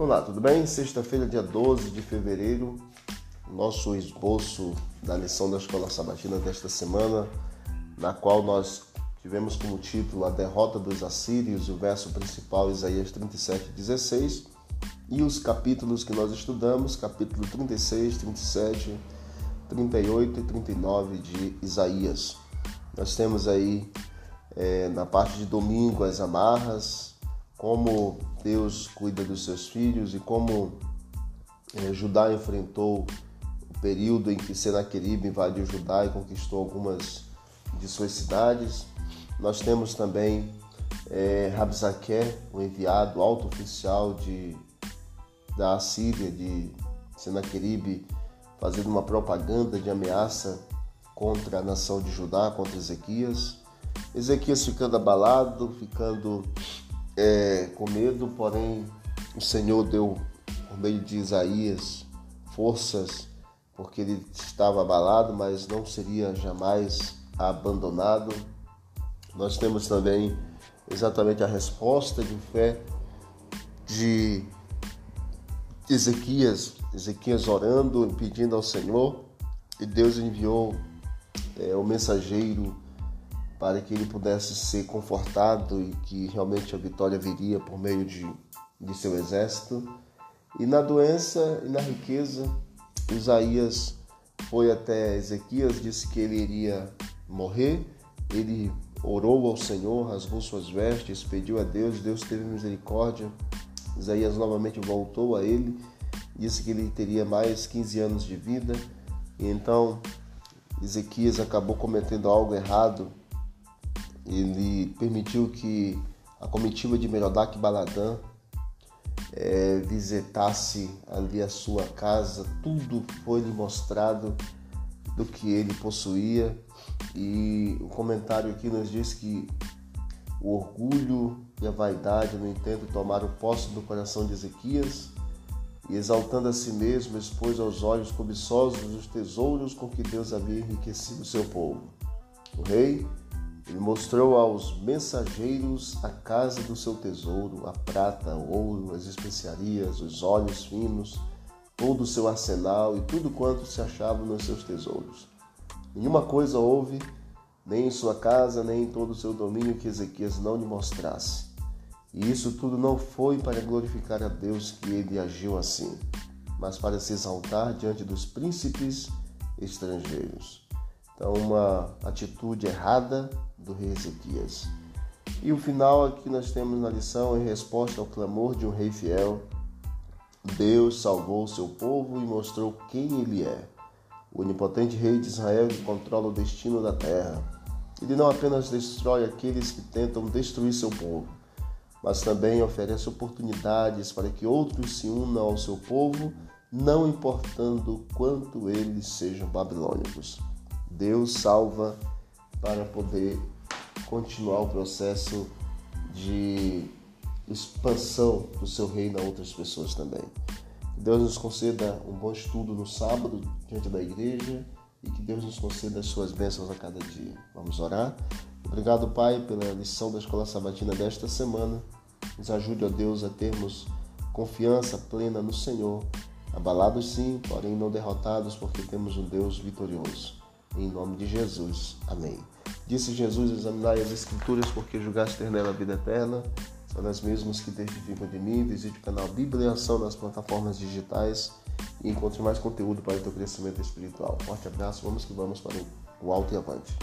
Olá, tudo bem? Sexta-feira, dia 12 de fevereiro, nosso esboço da lição da Escola Sabatina desta semana, na qual nós tivemos como título A Derrota dos Assírios, o verso principal, Isaías 37, 16, e os capítulos que nós estudamos, capítulo 36, 37, 38 e 39 de Isaías. Nós temos aí é, na parte de domingo as amarras, como Deus cuida dos seus filhos e como é, Judá enfrentou o período em que Senaqueribe invadiu Judá e conquistou algumas de suas cidades. Nós temos também é, o enviado alto oficial de, da Assíria, de Senaqueribe, fazendo uma propaganda de ameaça contra a nação de Judá, contra Ezequias. Ezequias ficando abalado, ficando é, com medo, porém o Senhor deu, por meio de Isaías, forças, porque ele estava abalado, mas não seria jamais abandonado. Nós temos também exatamente a resposta de fé de Ezequias, Ezequias orando, pedindo ao Senhor, e Deus enviou é, o mensageiro para que ele pudesse ser confortado e que realmente a vitória viria por meio de, de seu exército. E na doença e na riqueza, Isaías foi até Ezequias, disse que ele iria morrer. Ele orou ao Senhor, rasgou suas vestes, pediu a Deus, Deus teve misericórdia. Isaías novamente voltou a ele, disse que ele teria mais 15 anos de vida. E então Ezequias acabou cometendo algo errado ele permitiu que a comitiva de Merodach Baladã é, visitasse ali a sua casa, tudo foi-lhe mostrado do que ele possuía e o comentário aqui nos diz que o orgulho e a vaidade, no entanto, tomaram posse do coração de Ezequias e exaltando a si mesmo, expôs aos olhos cobiçosos os tesouros com que Deus havia enriquecido o seu povo. O rei ele mostrou aos mensageiros a casa do seu tesouro, a prata, o ouro, as especiarias, os óleos finos, todo o seu arsenal e tudo quanto se achava nos seus tesouros. Nenhuma coisa houve, nem em sua casa, nem em todo o seu domínio, que Ezequias não lhe mostrasse. E isso tudo não foi para glorificar a Deus que ele agiu assim, mas para se exaltar diante dos príncipes estrangeiros. Então, uma atitude errada do rei Ezequias. E o final aqui nós temos na lição em resposta ao clamor de um rei fiel. Deus salvou o seu povo e mostrou quem ele é. O onipotente rei de Israel que controla o destino da terra. Ele não apenas destrói aqueles que tentam destruir seu povo, mas também oferece oportunidades para que outros se unam ao seu povo, não importando quanto eles sejam babilônicos. Deus salva para poder continuar o processo de expansão do seu reino a outras pessoas também. Que Deus nos conceda um bom estudo no sábado diante da igreja e que Deus nos conceda as suas bênçãos a cada dia. Vamos orar? Obrigado, Pai, pela lição da Escola Sabatina desta semana. Nos ajude, ó Deus, a termos confiança plena no Senhor, abalados sim, porém não derrotados, porque temos um Deus vitorioso. Em nome de Jesus. Amém. Disse Jesus: Examinai as Escrituras, porque julgaste ter nela a vida eterna. São as mesmas que testificam de mim. Visite o canal Bíblia e Ação nas plataformas digitais e encontre mais conteúdo para o teu crescimento espiritual. Forte abraço, vamos que vamos para o alto e avante.